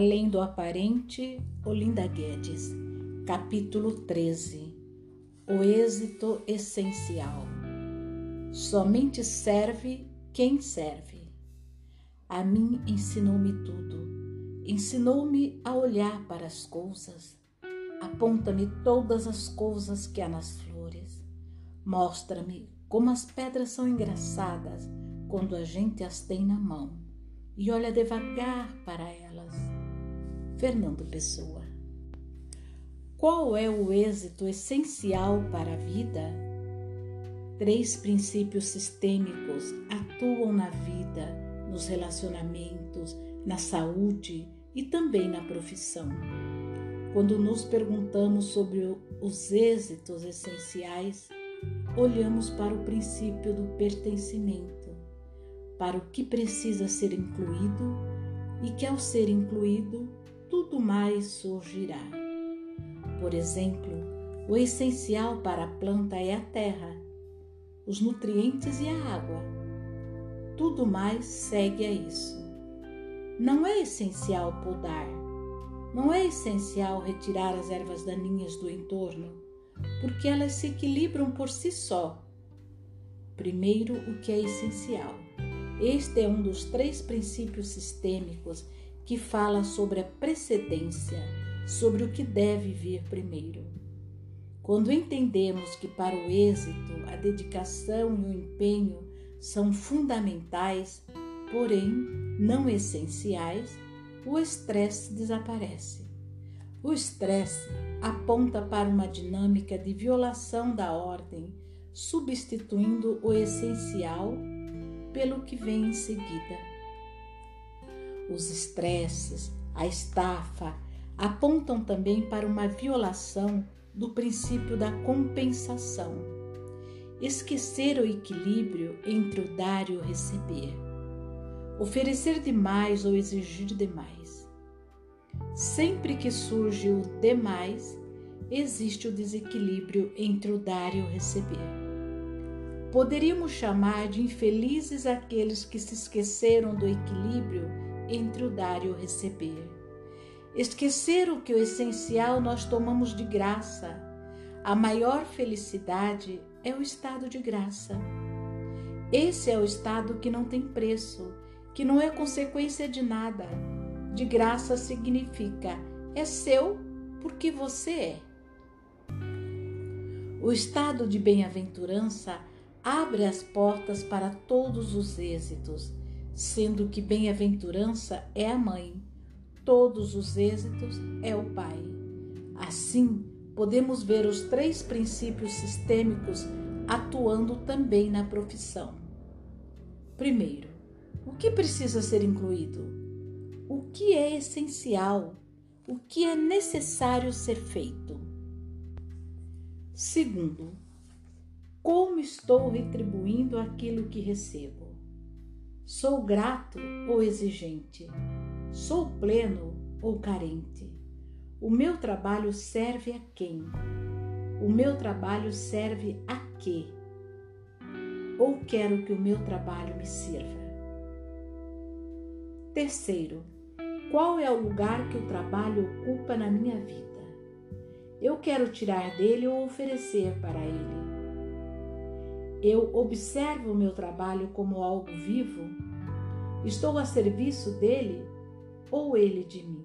Além do aparente, Olinda Guedes, capítulo 13 O êxito essencial. Somente serve quem serve. A mim ensinou-me tudo. Ensinou-me a olhar para as coisas. Aponta-me todas as coisas que há nas flores. Mostra-me como as pedras são engraçadas quando a gente as tem na mão e olha devagar para elas. Fernando Pessoa. Qual é o êxito essencial para a vida? Três princípios sistêmicos atuam na vida, nos relacionamentos, na saúde e também na profissão. Quando nos perguntamos sobre os êxitos essenciais, olhamos para o princípio do pertencimento para o que precisa ser incluído e que, ao ser incluído, tudo mais surgirá. Por exemplo, o essencial para a planta é a terra, os nutrientes e a água. Tudo mais segue a isso. Não é essencial podar, não é essencial retirar as ervas daninhas do entorno, porque elas se equilibram por si só. Primeiro, o que é essencial este é um dos três princípios sistêmicos que fala sobre a precedência, sobre o que deve vir primeiro. Quando entendemos que para o êxito a dedicação e o empenho são fundamentais, porém não essenciais, o estresse desaparece. O estresse aponta para uma dinâmica de violação da ordem, substituindo o essencial pelo que vem em seguida. Os estresses, a estafa, apontam também para uma violação do princípio da compensação. Esquecer o equilíbrio entre o dar e o receber. Oferecer demais ou exigir demais. Sempre que surge o demais, existe o desequilíbrio entre o dar e o receber. Poderíamos chamar de infelizes aqueles que se esqueceram do equilíbrio entre o dar e o receber. Esqueceram que o essencial nós tomamos de graça. A maior felicidade é o estado de graça. Esse é o estado que não tem preço, que não é consequência de nada. De graça significa é seu porque você é. O estado de bem-aventurança abre as portas para todos os êxitos, sendo que bem-aventurança é a mãe, todos os êxitos é o pai. Assim, podemos ver os três princípios sistêmicos atuando também na profissão. Primeiro, o que precisa ser incluído? O que é essencial? O que é necessário ser feito? Segundo, como estou retribuindo aquilo que recebo? Sou grato ou exigente? Sou pleno ou carente? O meu trabalho serve a quem? O meu trabalho serve a quê? Ou quero que o meu trabalho me sirva? Terceiro, qual é o lugar que o trabalho ocupa na minha vida? Eu quero tirar dele ou oferecer para ele? Eu observo o meu trabalho como algo vivo? Estou a serviço dele ou ele de mim?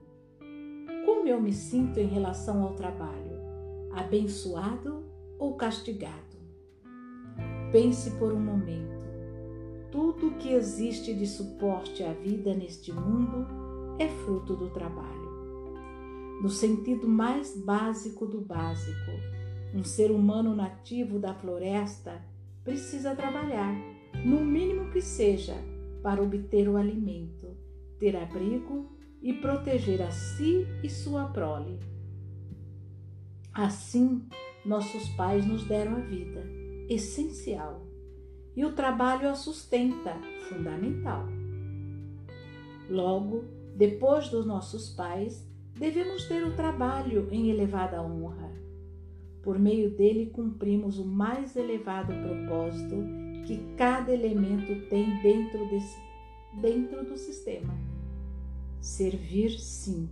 Como eu me sinto em relação ao trabalho? Abençoado ou castigado? Pense por um momento. Tudo que existe de suporte à vida neste mundo é fruto do trabalho. No sentido mais básico do básico, um ser humano nativo da floresta precisa trabalhar, no mínimo que seja, para obter o alimento, ter abrigo e proteger a si e sua prole. Assim, nossos pais nos deram a vida, essencial, e o trabalho a sustenta, fundamental. Logo, depois dos nossos pais, devemos ter o trabalho em elevada honra por meio dele cumprimos o mais elevado propósito que cada elemento tem dentro, desse, dentro do sistema. Servir, sim,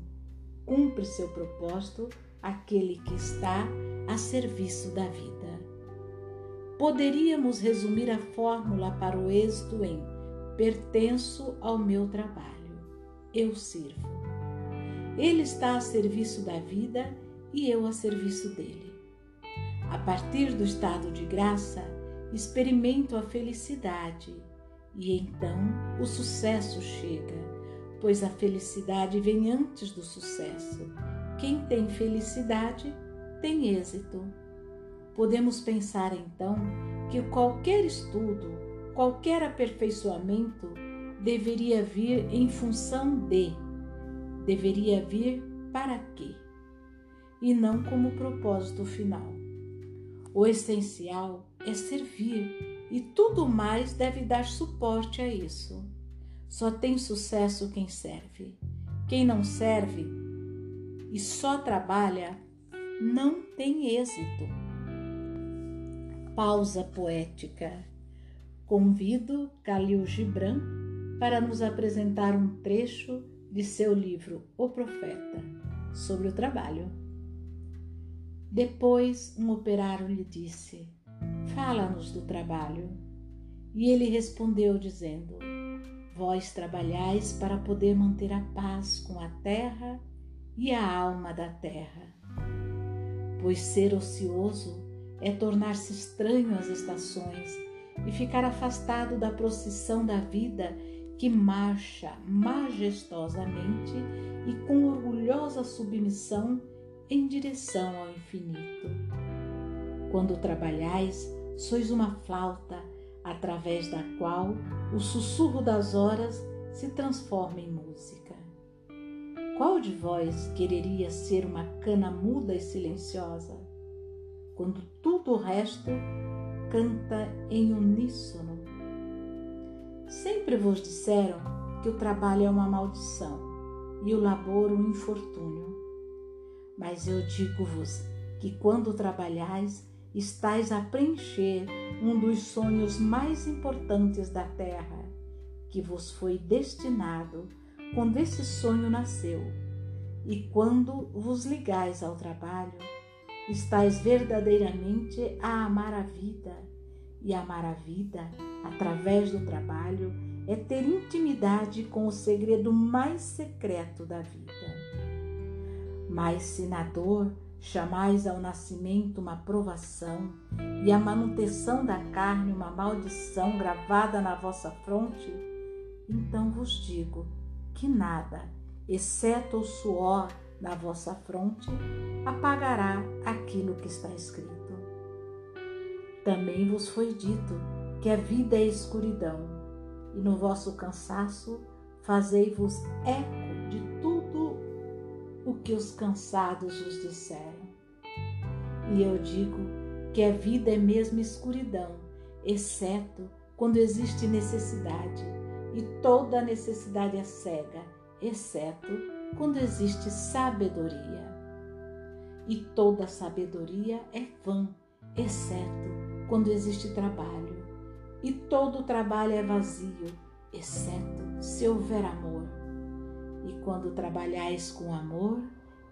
cumpre seu propósito aquele que está a serviço da vida. Poderíamos resumir a fórmula para o êxito em pertenço ao meu trabalho, eu sirvo. Ele está a serviço da vida e eu a serviço dele. A partir do estado de graça, experimento a felicidade e então o sucesso chega, pois a felicidade vem antes do sucesso. Quem tem felicidade tem êxito. Podemos pensar então que qualquer estudo, qualquer aperfeiçoamento deveria vir em função de, deveria vir para quê? E não como propósito final. O essencial é servir e tudo mais deve dar suporte a isso. Só tem sucesso quem serve. Quem não serve e só trabalha não tem êxito. Pausa poética. Convido Khalil Gibran para nos apresentar um trecho de seu livro O Profeta sobre o trabalho. Depois um operário lhe disse: Fala-nos do trabalho. E ele respondeu, dizendo: Vós trabalhais para poder manter a paz com a terra e a alma da terra. Pois ser ocioso é tornar-se estranho às estações e ficar afastado da procissão da vida que marcha majestosamente e com orgulhosa submissão em direção ao infinito. Quando trabalhais, sois uma flauta através da qual o sussurro das horas se transforma em música. Qual de vós quereria ser uma cana muda e silenciosa, quando tudo o resto canta em uníssono? Sempre vos disseram que o trabalho é uma maldição e o labor um infortúnio. Mas eu digo-vos que quando trabalhais, estais a preencher um dos sonhos mais importantes da terra, que vos foi destinado quando esse sonho nasceu. E quando vos ligais ao trabalho, estais verdadeiramente a amar a vida. E amar a vida, através do trabalho, é ter intimidade com o segredo mais secreto da vida. Mas se na dor chamais ao nascimento uma provação e a manutenção da carne uma maldição gravada na vossa fronte, então vos digo que nada, exceto o suor da vossa fronte, apagará aquilo que está escrito. Também vos foi dito que a vida é escuridão, e no vosso cansaço fazei-vos o que os cansados vos disseram. E eu digo que a vida é mesmo escuridão, exceto quando existe necessidade, e toda necessidade é cega, exceto quando existe sabedoria. E toda sabedoria é vã, exceto quando existe trabalho. E todo trabalho é vazio, exceto se houver amor. E quando trabalhais com amor,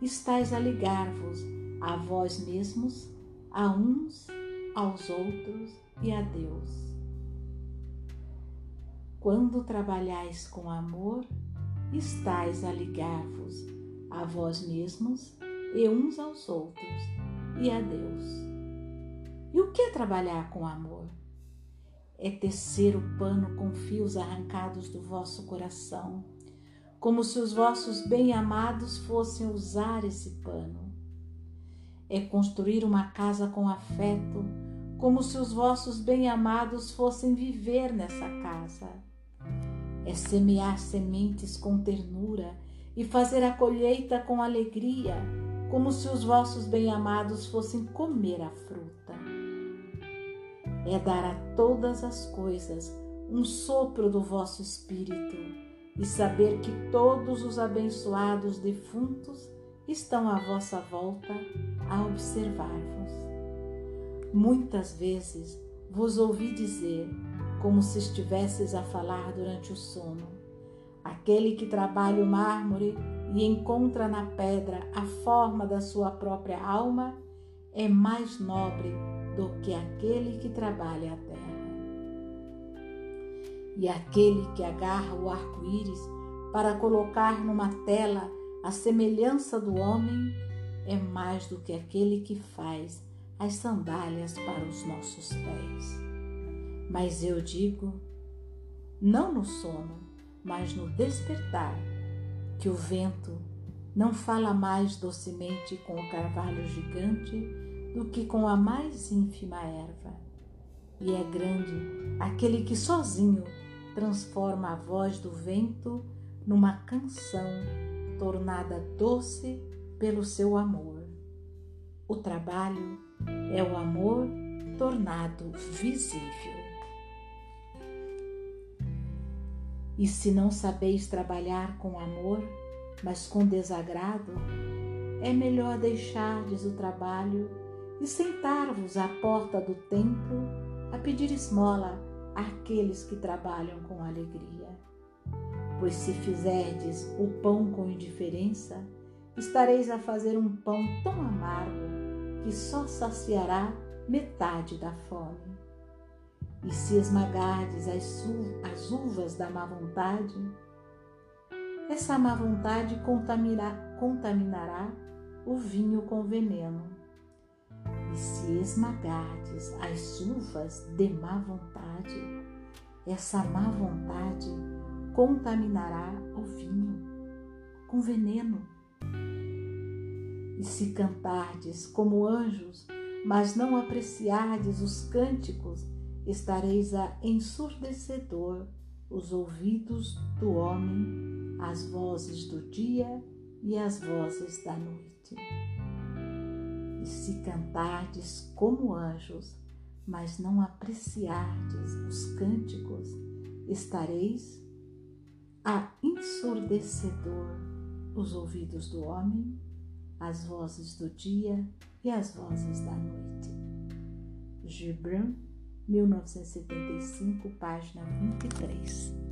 estais a ligar-vos a vós mesmos, a uns, aos outros e a Deus. Quando trabalhais com amor, estais a ligar-vos a vós mesmos e uns aos outros e a Deus. E o que é trabalhar com amor? É tecer o pano com fios arrancados do vosso coração como se os vossos bem-amados fossem usar esse pano. É construir uma casa com afeto, como se os vossos bem-amados fossem viver nessa casa. É semear sementes com ternura e fazer a colheita com alegria, como se os vossos bem-amados fossem comer a fruta. É dar a todas as coisas um sopro do vosso espírito e saber que todos os abençoados defuntos estão à vossa volta a observar-vos. Muitas vezes vos ouvi dizer, como se estivesses a falar durante o sono: Aquele que trabalha o mármore e encontra na pedra a forma da sua própria alma é mais nobre do que aquele que trabalha a terra. E aquele que agarra o arco-íris para colocar numa tela a semelhança do homem é mais do que aquele que faz as sandálias para os nossos pés. Mas eu digo, não no sono, mas no despertar, que o vento não fala mais docemente com o carvalho gigante do que com a mais ínfima erva. E é grande aquele que sozinho transforma a voz do vento numa canção tornada doce pelo seu amor. O trabalho é o amor tornado visível. E se não sabeis trabalhar com amor, mas com desagrado, é melhor deixardes o trabalho e sentar-vos à porta do templo a pedir esmola àqueles que trabalham com alegria. Pois se fizerdes o pão com indiferença, estareis a fazer um pão tão amargo que só saciará metade da fome. E se esmagardes as, as uvas da má vontade, essa má vontade contaminará, contaminará o vinho com veneno. E se esmagardes as uvas de má vontade, essa má vontade contaminará o vinho com veneno. E se cantardes como anjos, mas não apreciardes os cânticos, estareis a ensurdecedor os ouvidos do homem, as vozes do dia e as vozes da noite. E se cantardes como anjos, mas não apreciardes os cânticos, estareis a ensurdecedor os ouvidos do homem as vozes do dia e as vozes da noite. Gibran, 1975, página 23.